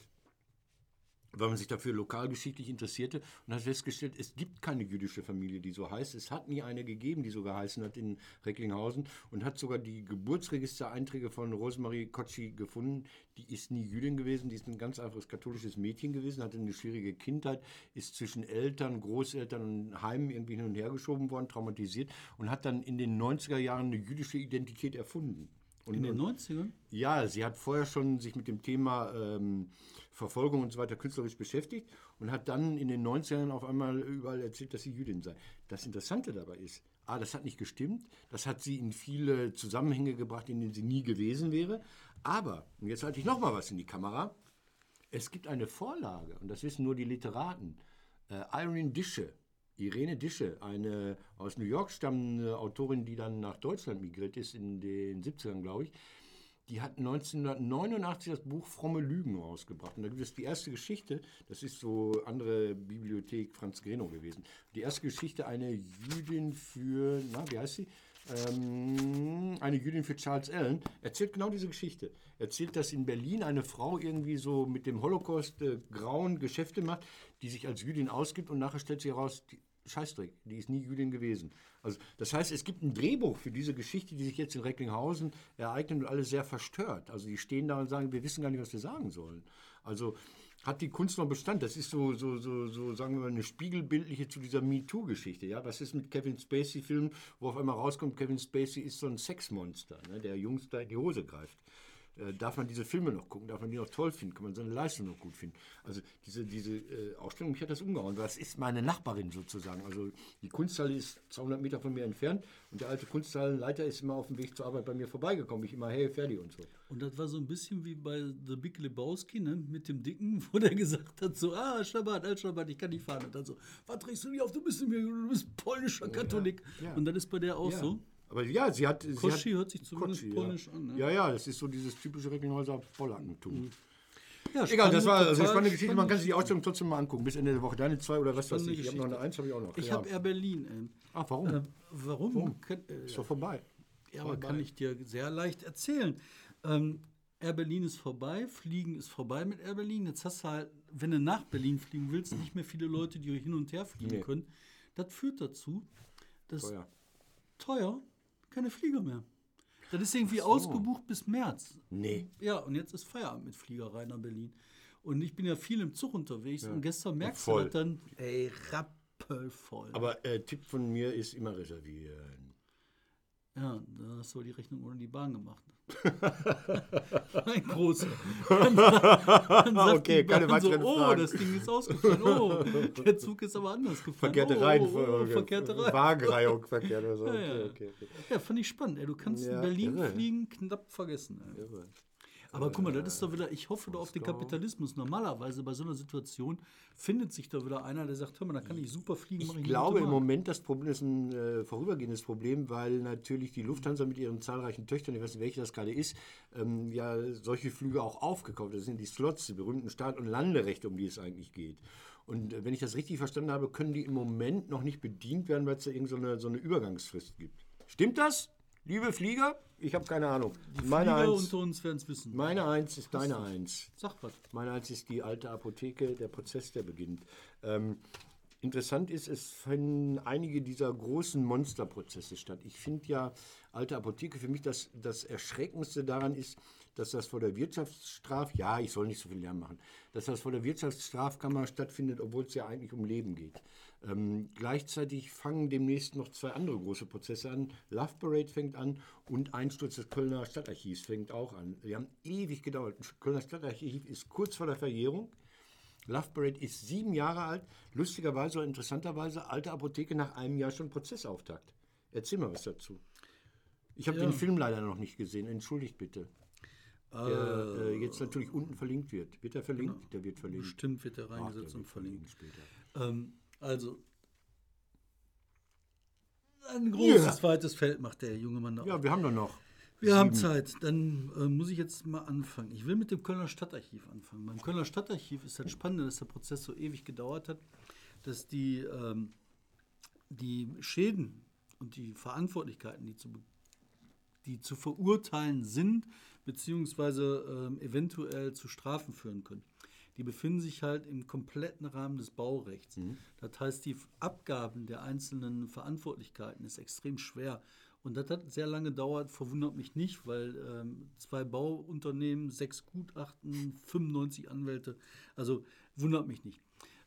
Speaker 2: weil man sich dafür lokalgeschichtlich interessierte und hat festgestellt, es gibt keine jüdische Familie, die so heißt. Es hat nie eine gegeben, die so geheißen hat in Recklinghausen und hat sogar die Geburtsregistereinträge von Rosemarie Kotschi gefunden. Die ist nie Jüdin gewesen, die ist ein ganz einfaches katholisches Mädchen gewesen, hatte eine schwierige Kindheit, ist zwischen Eltern, Großeltern und Heimen irgendwie hin und her geschoben worden, traumatisiert und hat dann in den 90er Jahren eine jüdische Identität erfunden. Und,
Speaker 3: In den
Speaker 2: und-
Speaker 3: 90ern?
Speaker 2: ja, sie hat vorher schon sich mit dem Thema ähm, Verfolgung und so weiter künstlerisch beschäftigt und hat dann in den 90ern auf einmal überall erzählt, dass sie Jüdin sei. Das Interessante dabei ist, A, das hat nicht gestimmt, das hat sie in viele Zusammenhänge gebracht, in denen sie nie gewesen wäre. Aber, und jetzt halte ich noch mal was in die Kamera, es gibt eine Vorlage, und das wissen nur die Literaten. Äh, Irene Dische, Irene Dische, eine aus New York stammende Autorin, die dann nach Deutschland migriert ist, in den 70ern, glaube ich, die hat 1989 das Buch Fromme Lügen rausgebracht. Und da gibt es die erste Geschichte, das ist so andere Bibliothek Franz Greno gewesen. Die erste Geschichte, eine Jüdin für, na, wie heißt sie? Ähm, eine Jüdin für Charles Allen, erzählt genau diese Geschichte. Erzählt, dass in Berlin eine Frau irgendwie so mit dem Holocaust äh, grauen Geschäfte macht, die sich als Jüdin ausgibt und nachher stellt sie heraus, die, Scheißdreck, die ist nie Jüdin gewesen. Also das heißt, es gibt ein Drehbuch für diese Geschichte, die sich jetzt in Recklinghausen ereignet und alles sehr verstört. Also die stehen da und sagen, wir wissen gar nicht, was wir sagen sollen. Also hat die Kunst noch Bestand? Das ist so, so, so, so sagen wir mal, eine spiegelbildliche zu dieser MeToo-Geschichte. Ja? Was ist mit Kevin Spacey-Filmen, wo auf einmal rauskommt, Kevin Spacey ist so ein Sexmonster, ne? der Jungs da in die Hose greift. Äh, darf man diese Filme noch gucken? Darf man die noch toll finden? Kann man seine Leistung noch gut finden? Also diese, diese äh, Ausstellung, mich hat das umgehauen. Das ist meine Nachbarin sozusagen. Also die Kunsthalle ist 200 Meter von mir entfernt und der alte Kunsthallenleiter ist immer auf dem Weg zur Arbeit bei mir vorbeigekommen. Ich immer, hey, fertig und so.
Speaker 3: Und das war so ein bisschen wie bei The Big Lebowski, ne? mit dem Dicken, wo der gesagt hat, so, ah, Schabbat, Al Schabbat, ich kann nicht fahren. Und dann so, was trägst du nicht auf, du bist, mir, du bist polnischer Katholik.
Speaker 2: ja.
Speaker 3: Und das ist bei der auch
Speaker 2: Ja.
Speaker 3: so.
Speaker 2: Aber ja, sie hat.
Speaker 3: Koschi
Speaker 2: sie hat,
Speaker 3: hört sich zumindest
Speaker 2: Koschi,
Speaker 3: polnisch
Speaker 2: ja.
Speaker 3: an, ne?
Speaker 2: Ja, ja, das ist so dieses typische Recklinghäuser Polackentum.
Speaker 3: Ja,
Speaker 2: Egal, das war also eine spannende Geschichte. Man kann sich die Ausstellung trotzdem mal angucken, bis Ende der Woche. Deine zwei oder was weiß
Speaker 3: Spannende
Speaker 2: ich. Ich habe noch eine. Eins, habe ich auch noch.
Speaker 3: Ich
Speaker 2: ja.
Speaker 3: habe Air Berlin. Äh,
Speaker 2: Ach, warum?
Speaker 3: äh, warum? Kann, äh,
Speaker 2: ist doch vorbei.
Speaker 3: Ja, aber kann ich dir sehr leicht erzählen. Ähm, Air Berlin ist vorbei, Fliegen ist vorbei mit Air Berlin. Jetzt hast du halt, wenn du nach Berlin fliegen willst, nicht mehr viele Leute, die hin und her fliegen
Speaker 2: Nee.
Speaker 3: können. Das führt dazu, dass
Speaker 2: Teuer.
Speaker 3: teuer keine Flieger mehr. Das ist irgendwie ausgebucht bis März.
Speaker 2: Nee.
Speaker 3: Ja, und jetzt ist Feierabend mit Fliegerei nach Berlin. Und ich bin ja viel im Zug unterwegs und gestern merkst
Speaker 2: voll.
Speaker 3: du das dann, ey, rappelvoll.
Speaker 2: Aber äh, Tipp von mir ist immer reservieren.
Speaker 3: Ja, da hast du die Rechnung ohne die Bahn gemacht. Ein großer. Dann, dann
Speaker 2: Okay, keine
Speaker 3: Bahn so,
Speaker 2: weiteren
Speaker 3: oh,
Speaker 2: Fragen.
Speaker 3: das Ding ist ausgefallen. Oh, der Zug ist aber anders gefahren.
Speaker 2: Verkehrte
Speaker 3: oh,
Speaker 2: Reihenfolge.
Speaker 3: Oh, verkehrte Reihenfolge.
Speaker 2: Wagenreihung verkehrt oder so.
Speaker 3: Ja,
Speaker 2: Okay, okay, okay.
Speaker 3: Ja, fand ich spannend. Ey, du kannst
Speaker 2: Ja,
Speaker 3: in Berlin
Speaker 2: irre.
Speaker 3: fliegen knapp vergessen. Ey. Aber guck mal, das ist doch wieder, ich hoffe doch auf den Kapitalismus. Normalerweise bei so einer Situation findet sich da wieder einer, der sagt, hör mal, da kann ich super fliegen.
Speaker 2: Ich
Speaker 3: eine
Speaker 2: glaube im. Moment, das Problem ist ein äh, vorübergehendes Problem, weil natürlich die Lufthansa mit ihren zahlreichen Töchtern, ich weiß nicht, welche das gerade ist, ähm, ja solche Flüge auch aufgekauft. hat. Das sind die Slots, die berühmten Start- und Landerechte, um die es eigentlich geht. Und äh, wenn ich das richtig verstanden habe, können die im Moment noch nicht bedient werden, weil es da irgendeine so so eine Übergangsfrist gibt. Stimmt das, liebe Flieger? Ich habe keine Ahnung. Meine
Speaker 3: Flieger
Speaker 2: Eins,
Speaker 3: unter uns werden es wissen.
Speaker 2: meine Eins ist deine Eins.
Speaker 3: Sag was.
Speaker 2: Meine Eins ist die alte Apotheke, der Prozess, der beginnt. Ähm, interessant ist, es finden einige dieser großen Monsterprozesse statt. Ich finde ja, alte Apotheke, für mich das, das Erschreckendste daran ist, dass das vor der Wirtschaftsstraf, ja, ich soll nicht so viel Lärm machen, dass das vor der Wirtschaftsstrafkammer stattfindet, obwohl es ja eigentlich um Leben geht. Ähm, gleichzeitig fangen demnächst noch zwei andere große Prozesse an. Love Parade fängt an und Einsturz des Kölner Stadtarchivs fängt auch an. Die haben ewig gedauert. Das Kölner Stadtarchiv ist kurz vor der Verjährung. Love Parade ist sieben Jahre alt. Lustigerweise oder interessanterweise, alte Apotheke nach einem Jahr schon Prozessauftakt. Erzähl mal was dazu. Ich habe
Speaker 3: Ja.
Speaker 2: den Film leider noch nicht gesehen. Entschuldigt bitte. Der äh, jetzt natürlich unten verlinkt wird. Wird er verlinkt? Der wird verlinkt.
Speaker 3: Bestimmt wird er
Speaker 2: Ach, der
Speaker 3: reingesetzt und
Speaker 2: wird
Speaker 3: verlinkt.
Speaker 2: später.
Speaker 3: Ähm, also, ein großes
Speaker 2: Ja.
Speaker 3: zweites Feld macht der junge Mann da.
Speaker 2: Ja, wir haben doch noch.
Speaker 3: Wir haben Zeit. Dann äh, muss ich jetzt mal anfangen. Ich will mit dem Kölner Stadtarchiv anfangen. Beim Kölner Stadtarchiv ist das Spannende, dass der Prozess so ewig gedauert hat, dass die, ähm, die Schäden und die Verantwortlichkeiten, die zu, die zu verurteilen sind, beziehungsweise ähm, eventuell zu Strafen führen können, die befinden sich halt im kompletten Rahmen des Baurechts. Das heißt, die Abgaben der einzelnen Verantwortlichkeiten ist extrem schwer. Und das hat sehr lange gedauert, verwundert mich nicht, weil ähm, zwei Bauunternehmen, sechs Gutachten, 95 Anwälte, also wundert mich nicht.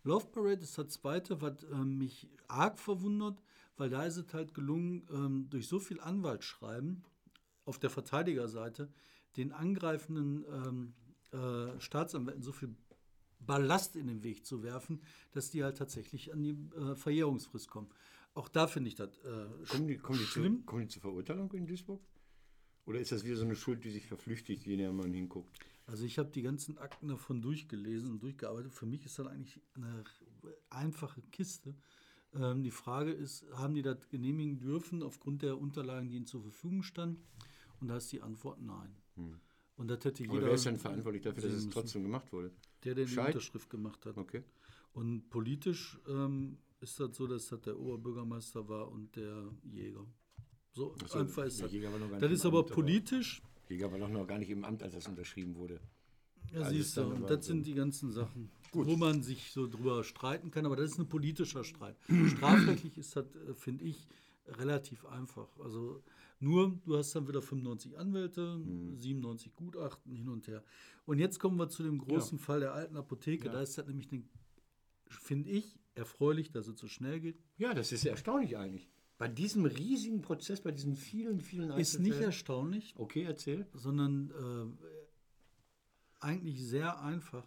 Speaker 3: Love Parade ist das zweite, was ähm, mich arg verwundert, weil da ist es halt gelungen, ähm, durch so viel Anwaltsschreiben auf der Verteidigerseite den angreifenden ähm, äh, Staatsanwälten so viel Ballast in den Weg zu werfen, dass die halt tatsächlich an die äh, Verjährungsfrist kommen. Auch da finde ich das äh,
Speaker 2: Kommen die, kommen, die zu,
Speaker 3: schlimm.
Speaker 2: kommen die zur Verurteilung in Duisburg? Oder ist das wieder so eine Schuld, die sich verflüchtigt, je näher man hinguckt?
Speaker 3: Also ich habe die ganzen Akten davon durchgelesen und durchgearbeitet. Für mich ist das eigentlich eine einfache Kiste. Ähm, die Frage ist, haben die das genehmigen dürfen aufgrund der Unterlagen, die ihnen zur Verfügung standen? Und da ist die Antwort nein. Und das hätte jeder.
Speaker 2: Aber wer ist denn verantwortlich dafür, dass es trotzdem gemacht wurde?
Speaker 3: Der, der die
Speaker 2: Scheid?
Speaker 3: Unterschrift gemacht hat.
Speaker 2: Okay.
Speaker 3: Und politisch ähm, ist das so, dass das der Oberbürgermeister war und der Jäger. So,
Speaker 2: so,
Speaker 3: einfach ist das.
Speaker 2: Jäger war noch gar
Speaker 3: Das ist aber
Speaker 2: Amt, aber-
Speaker 3: politisch.
Speaker 2: Jäger war doch noch gar nicht im Amt, als das unterschrieben wurde.
Speaker 3: Ja,
Speaker 2: Also
Speaker 3: siehst du, und
Speaker 2: aber
Speaker 3: das sind die ganzen Sachen,
Speaker 2: Gut.
Speaker 3: wo man sich so drüber streiten kann, aber das ist ein politischer Streit. Strafrechtlich ist das, äh, finde ich, relativ einfach. Also nur, du hast dann wieder 95 Anwälte,
Speaker 2: Mhm.
Speaker 3: 97 Gutachten hin und her. Und jetzt kommen wir zu dem großen Fall der alten Apotheke.
Speaker 2: Ja.
Speaker 3: Da ist das nämlich, finde ich, erfreulich, dass es so schnell geht.
Speaker 2: Ja, das ist erstaunlich eigentlich. Bei diesem riesigen Prozess, bei diesen vielen, vielen
Speaker 3: Ist nicht
Speaker 2: Einzelfällen-
Speaker 3: erstaunlich,
Speaker 2: Okay, erzähl.
Speaker 3: sondern äh, eigentlich sehr einfach.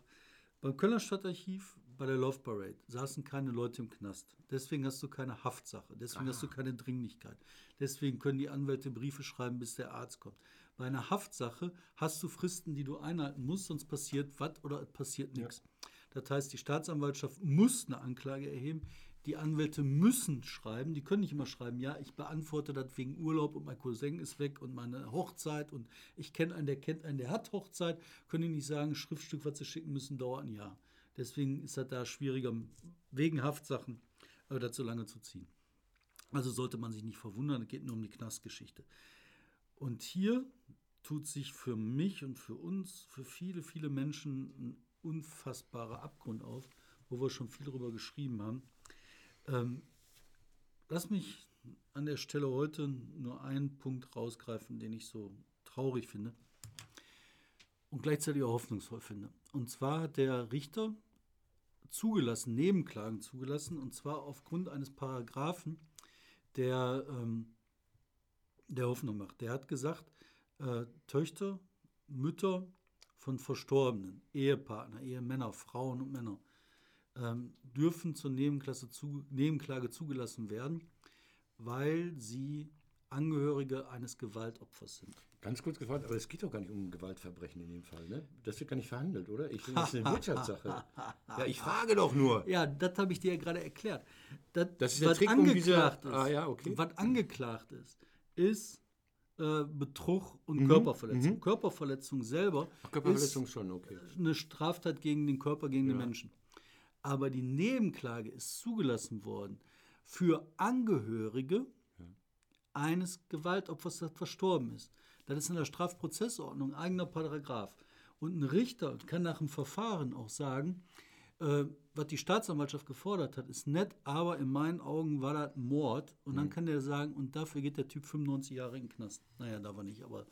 Speaker 3: Beim Kölner Stadtarchiv, bei der Love Parade, saßen keine Leute im Knast. Deswegen hast du keine Haftsache, deswegen hast du keine Dringlichkeit. Deswegen können die Anwälte Briefe schreiben, bis der Arzt kommt. Bei einer Haftsache hast du Fristen, die du einhalten musst, sonst passiert was oder passiert nichts. Das heißt, die Staatsanwaltschaft muss eine Anklage erheben. Die Anwälte müssen schreiben, die können nicht immer schreiben, ja, ich beantworte das wegen Urlaub und mein Cousin ist weg und meine Hochzeit und ich kenne einen, der kennt einen, der hat Hochzeit, können die nicht sagen, Schriftstück, was sie schicken müssen, dauert ein Jahr. Deswegen ist das da schwieriger, wegen Haftsachen äh, das so lange zu ziehen. Also sollte man sich nicht verwundern, es geht nur um die Knastgeschichte. Und hier tut sich für mich und für uns, für viele, viele Menschen ein unfassbarer Abgrund auf, wo wir schon viel darüber geschrieben haben. Ähm, lass mich an der Stelle heute nur einen Punkt rausgreifen, den ich so traurig finde und gleichzeitig auch hoffnungsvoll finde. Und zwar hat der Richter zugelassen, Nebenklagen zugelassen, und zwar aufgrund eines Paragraphen, der, ähm, der Hoffnung macht. Der hat gesagt, äh, Töchter, Mütter von Verstorbenen, Ehepartner, Ehemänner, Frauen und Männer, ähm, dürfen zur Nebenklasse zu, Nebenklage zugelassen werden, weil sie Angehörige eines Gewaltopfers sind.
Speaker 2: Ganz kurz gefragt, aber es geht doch gar nicht um Gewaltverbrechen in dem Fall, ne? Das wird gar nicht verhandelt, oder? Ich finde, das ist eine Wirtschaftssache. Ja, ich frage doch nur.
Speaker 3: Ja, das habe ich dir ja gerade erklärt. Das,
Speaker 2: Das ist der
Speaker 3: was
Speaker 2: Trick, um diese-
Speaker 3: angeklagt ist,
Speaker 2: Ah, ja, okay.
Speaker 3: was angeklagt ist, ist äh, Betrug und
Speaker 2: Mhm,
Speaker 3: Körperverletzung. Körperverletzung selber
Speaker 2: Körperverletzung
Speaker 3: ist
Speaker 2: schon, okay.
Speaker 3: eine Straftat gegen den Körper, gegen den
Speaker 2: Ja.
Speaker 3: Menschen. Aber die Nebenklage ist zugelassen worden für Angehörige eines Gewaltopfers, das verstorben ist. Das ist in der Strafprozessordnung ein eigener Paragraph. Und ein Richter kann nach dem Verfahren auch sagen, äh, was die Staatsanwaltschaft gefordert hat, ist nett, aber in meinen Augen war das Mord. Und
Speaker 2: Mhm.
Speaker 3: dann kann der sagen, und dafür geht der Typ 95 Jahre in den Knast. Naja, da war nicht, aber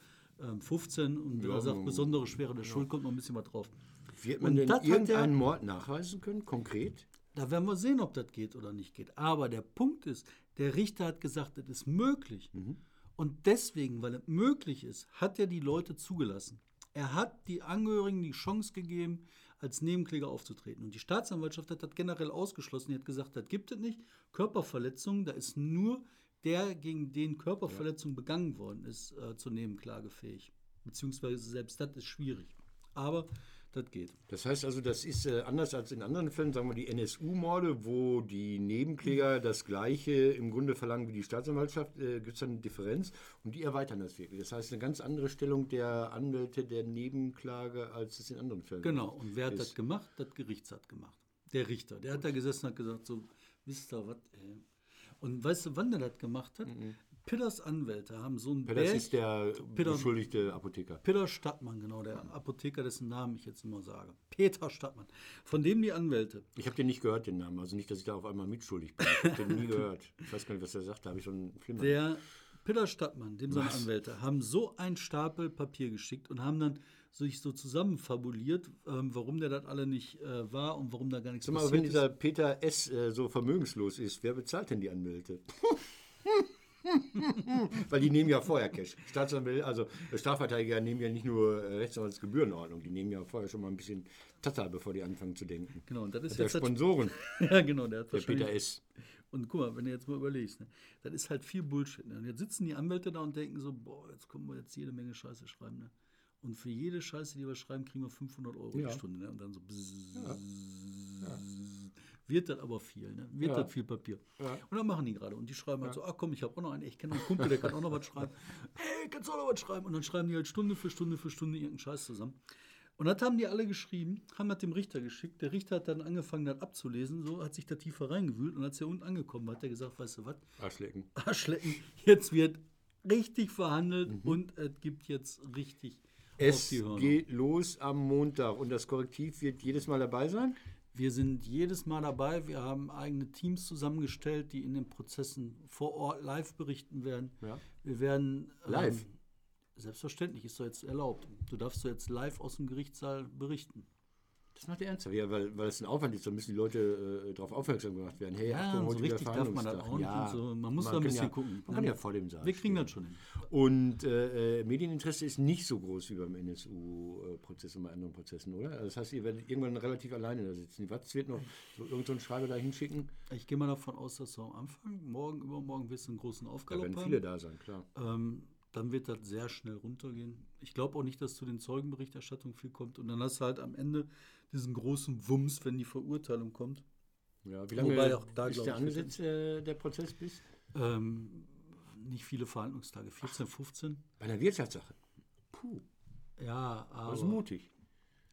Speaker 3: 15 und wenn
Speaker 2: Ja,
Speaker 3: er sagt, besondere Schwere der Schuld, kommt noch ein bisschen was drauf.
Speaker 2: Wird man
Speaker 3: Und
Speaker 2: denn irgendeinen
Speaker 3: der-
Speaker 2: Mord nachweisen können, konkret?
Speaker 3: Da werden wir sehen, ob das geht oder nicht geht. Aber der Punkt ist, der Richter hat gesagt, das ist möglich. Und deswegen, weil es möglich ist, hat er die Leute zugelassen. Er hat die Angehörigen die Chance gegeben, als Nebenkläger aufzutreten. Und die Staatsanwaltschaft hat das generell ausgeschlossen. Die hat gesagt, das gibt es nicht. Körperverletzung, da ist nur der, gegen den Körperverletzung begangen worden ist, äh, zur Nebenklage fähig. Beziehungsweise selbst das ist schwierig. Aber das geht.
Speaker 2: Das heißt also, das ist äh, anders als in anderen Fällen, sagen wir die NSU-Morde, wo die Nebenkläger das Gleiche im Grunde verlangen wie die Staatsanwaltschaft, äh, gibt es dann eine Differenz und die erweitern das wirklich. Das heißt, eine ganz andere Stellung der Anwälte der Nebenklage, als es in anderen Fällen
Speaker 3: Genau, und wer hat das
Speaker 2: ist.
Speaker 3: gemacht? Das Gericht hat gemacht. Der Richter. Der hat da gesessen und hat gesagt, so, wisst ihr was, ey. Und weißt du, wann der das gemacht hat? Pidders Anwälte haben so einen
Speaker 2: Das
Speaker 3: Berg.
Speaker 2: ist der
Speaker 3: Peter-
Speaker 2: beschuldigte Apotheker.
Speaker 3: Peter Stadtmann, genau, der Apotheker, dessen Namen ich jetzt immer sage. Peter Stadtmann. Von dem die Anwälte.
Speaker 2: Ich habe den nicht gehört, den Namen. Also nicht, dass ich da auf einmal mitschuldig bin. Ich habe den nie gehört. Ich weiß gar nicht, was er sagt. Da habe ich schon einen Film.
Speaker 3: Der Peter Stadtmann, dem seine Anwälte, haben so einen Stapel Papier geschickt und haben dann sich so zusammenfabuliert, ähm, warum der das alle nicht äh, war und warum da gar nichts
Speaker 2: Sag mal,
Speaker 3: passiert
Speaker 2: wenn
Speaker 3: ist.
Speaker 2: dieser Peter S. Äh, so vermögenslos ist, wer bezahlt denn die Anwälte? Weil die nehmen ja vorher Cash. Staatsanwälte, also äh, Strafverteidiger nehmen ja nicht nur äh, Rechtsanwaltsgebührenordnung, die nehmen ja vorher schon mal ein bisschen Tata, bevor die anfangen zu denken.
Speaker 3: Genau, und das ist
Speaker 2: Der
Speaker 3: jetzt das,
Speaker 2: Sponsoren,
Speaker 3: ja, genau, der hat
Speaker 2: der Peter S.
Speaker 3: Und guck mal, wenn du jetzt mal überlegst, ne, das ist halt viel Bullshit. Ne? Und jetzt sitzen die Anwälte da und denken so, boah, jetzt können wir jetzt jede Menge Scheiße schreiben. Ne? Und für jede Scheiße, die wir schreiben, kriegen wir 500 Euro
Speaker 2: Ja.
Speaker 3: die Stunde. Ne? Und dann so bzzz, wird das aber viel, ne? wird
Speaker 2: Ja.
Speaker 3: das viel Papier.
Speaker 2: Ja.
Speaker 3: Und dann machen die gerade. Und die schreiben halt so, ach komm, ich habe auch noch einen, ich kenne einen Kumpel, der kann auch noch was schreiben. Ey, kannst du auch noch was schreiben? Und dann schreiben die halt Stunde für Stunde für Stunde irgendeinen Scheiß zusammen. Und das haben die alle geschrieben, haben das dem Richter geschickt. Der Richter hat dann angefangen, das abzulesen, so hat sich da tiefer reingewühlt und als er unten angekommen war, hat er gesagt, weißt du was,
Speaker 2: Arschlecken.
Speaker 3: Arschlecken, jetzt wird richtig verhandelt und es gibt jetzt richtig
Speaker 2: Es geht los am Montag und das Korrektiv wird jedes Mal dabei sein?
Speaker 3: Wir sind jedes Mal dabei. Wir haben eigene Teams zusammengestellt, die in den Prozessen vor Ort live berichten werden.
Speaker 2: Ja.
Speaker 3: Wir werden.
Speaker 2: Live?
Speaker 3: Ähm, selbstverständlich, ist doch jetzt erlaubt. Du darfst doch jetzt live aus dem Gerichtssaal berichten.
Speaker 2: Das macht er ernsthaft, ja, weil, weil es ein Aufwand ist, da müssen die Leute äh, darauf aufmerksam gemacht werden. Hey,
Speaker 3: Ja,
Speaker 2: Achtung,
Speaker 3: so richtig darf man das auch nicht
Speaker 2: ja,
Speaker 3: so. Man muss da ein bisschen
Speaker 2: ja,
Speaker 3: gucken.
Speaker 2: Man kann ja vor dem Saal
Speaker 3: Wir kriegen das schon hin.
Speaker 2: Und äh, äh, Medieninteresse ist nicht so groß wie beim NSU-Prozess und bei anderen Prozessen, oder? Also das heißt, ihr werdet irgendwann relativ alleine da sitzen. Die Watz wird noch so irgendeinen so einen Schreiber da hinschicken.
Speaker 3: Ich gehe mal davon aus, dass du am Anfang, morgen, übermorgen, wirst du einen großen
Speaker 2: Da
Speaker 3: Aufgalopp
Speaker 2: werden
Speaker 3: haben.
Speaker 2: viele da sein, klar.
Speaker 3: Ähm, dann wird das sehr schnell runtergehen. Ich glaube auch nicht, dass zu den Zeugenberichterstattungen viel kommt. Und dann hast du halt am Ende diesen großen Wumms, wenn die Verurteilung kommt.
Speaker 2: Ja, wie lange
Speaker 3: Wobei auch da,
Speaker 2: ist der angesetzt, äh, der Prozess bis?
Speaker 3: Ähm, nicht viele Verhandlungstage, 14, 15.
Speaker 2: Bei einer Wirtschaftssache. Puh,
Speaker 3: Ja,
Speaker 2: das ist
Speaker 3: aber,
Speaker 2: mutig.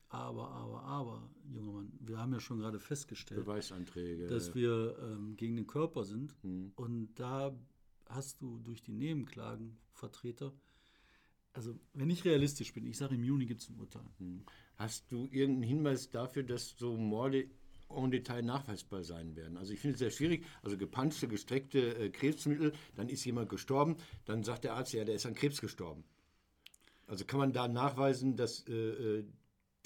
Speaker 3: aber, aber, aber, junger Mann, wir haben ja schon gerade festgestellt,
Speaker 2: Beweisanträge.
Speaker 3: dass wir ähm, gegen den Körper sind.
Speaker 2: Hm.
Speaker 3: Und da hast du durch die Nebenklagen Vertreter. Also, wenn ich realistisch bin, ich sage, im Juni gibt es ein Urteil.
Speaker 2: Hast du irgendeinen Hinweis dafür, dass so Morde en Detail nachweisbar sein werden? Also ich finde es sehr schwierig. Also gepanschte, gestreckte äh, Krebsmittel, dann ist jemand gestorben, dann sagt der Arzt, ja, der ist an Krebs gestorben. Also kann man da nachweisen, dass äh, äh,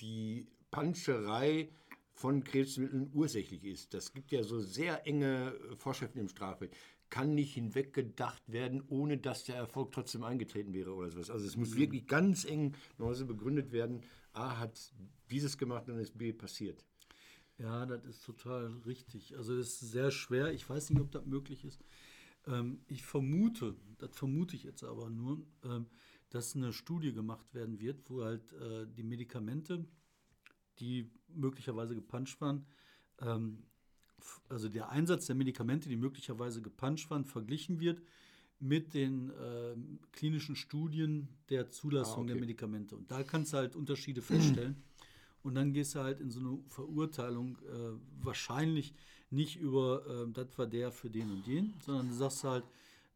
Speaker 2: die Panscherei von Krebsmitteln ursächlich ist? Das gibt ja so sehr enge Vorschriften im Strafrecht. Kann nicht hinweggedacht werden, ohne dass der Erfolg trotzdem eingetreten wäre oder sowas. Also es muss wirklich ganz eng Neuse begründet werden. A hat dieses gemacht, dann ist B passiert.
Speaker 3: Ja, das ist total richtig. Also das ist sehr schwer. Ich weiß nicht, ob das möglich ist. Ähm, ich vermute, das vermute ich jetzt aber nur, ähm, dass eine Studie gemacht werden wird, wo halt äh, die Medikamente, die möglicherweise gepanscht waren, ähm, also der Einsatz der Medikamente, die möglicherweise gepanscht waren, verglichen wird mit den ähm, klinischen Studien der Zulassung
Speaker 2: Ah, okay.
Speaker 3: der Medikamente. Und da kannst du halt Unterschiede feststellen. Und dann gehst du halt in so eine Verurteilung äh, wahrscheinlich nicht über, äh, das war der für den und den, sondern du sagst halt,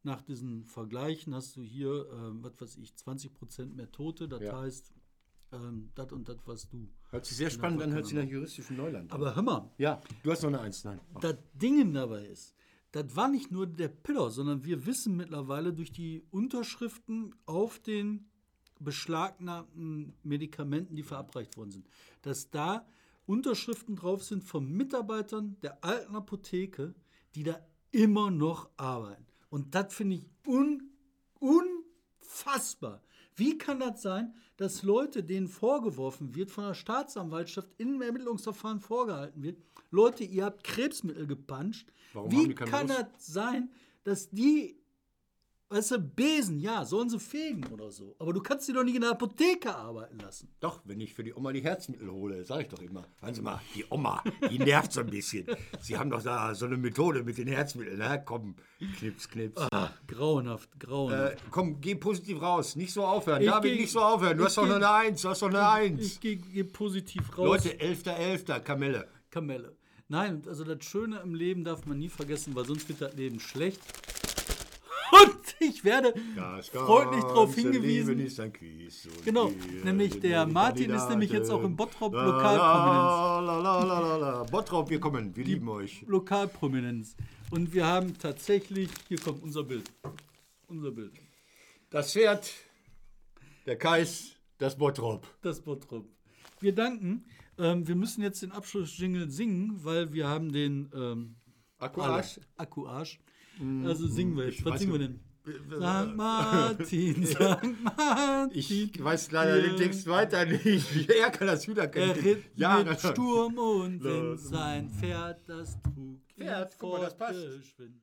Speaker 3: nach diesen Vergleichen hast du hier, äh, was weiß ich, 20 Prozent mehr Tote, das
Speaker 2: Ja.
Speaker 3: heißt, ähm, das und das warst du.
Speaker 2: Hört sich sehr spannend an, hört sich nach juristischem Neuland an.
Speaker 3: Aber hör mal,
Speaker 2: Ja, du hast noch eine Eins, nein.
Speaker 3: das Ding dabei ist, das war nicht nur der Piller, sondern wir wissen mittlerweile durch die Unterschriften auf den beschlagnahmten Medikamenten, die verabreicht worden sind, dass da Unterschriften drauf sind von Mitarbeitern der alten Apotheke, die da immer noch arbeiten. Und das finde ich un unfassbar. Wie kann das sein, dass Leute, denen vorgeworfen wird, von der Staatsanwaltschaft im Ermittlungsverfahren vorgehalten wird, Leute, ihr habt Krebsmittel gepanscht.
Speaker 2: Warum
Speaker 3: Wie
Speaker 2: haben die keinen
Speaker 3: kann
Speaker 2: Berufs-
Speaker 3: das sein, dass die, weißt du, Besen, ja, sollen sie fegen oder so. Aber du kannst sie doch nicht in der Apotheke arbeiten lassen.
Speaker 2: Doch, wenn ich für die Oma die Herzmittel hole, sage ich doch immer. Hören Sie mal, die Oma, die nervt so ein bisschen. Sie haben doch da so eine Methode mit den Herzmitteln, ne? Komm, knips, knips.
Speaker 3: Ah, grauenhaft, grauenhaft.
Speaker 2: Äh, komm, geh positiv raus, nicht so aufhören.
Speaker 3: Ich
Speaker 2: David,
Speaker 3: geh-
Speaker 2: nicht so aufhören. Du hast doch nur eine Eins, du hast doch eine Eins.
Speaker 3: ich gehe geh positiv raus.
Speaker 2: Leute, 11.11., Kamelle.
Speaker 3: Kamelle. Nein, also das Schöne im Leben darf man nie vergessen, weil sonst wird das Leben schlecht. Und ich werde freundlich darauf hingewiesen. Genau, nämlich der Martin ist nämlich jetzt auch im. Bottrop Lokalprominenz.
Speaker 2: Bottrop, wir kommen, wir lieben euch.
Speaker 3: Lokalprominenz. Und wir haben tatsächlich, hier kommt unser Bild. Unser Bild.
Speaker 2: Das Pferd, der Kais, das Bottrop.
Speaker 3: Das Bottrop. Wir danken. Ähm, wir müssen jetzt den Abschlussjingle singen, weil wir haben den ähm,
Speaker 2: Akkuarsch.
Speaker 3: Akkuarsch. Also singen wir jetzt. Was singen wir denn? St. Martin, St. Martin.
Speaker 2: Ich weiß leider den Text weiter nicht. Er kann das wieder
Speaker 3: Er
Speaker 2: kennen.
Speaker 3: ritt
Speaker 2: Ja,
Speaker 3: mit Sturm und Wind, sein Pferd, das trug ihn
Speaker 2: Pferd, guck mal, das passt.
Speaker 3: fortgeschwind.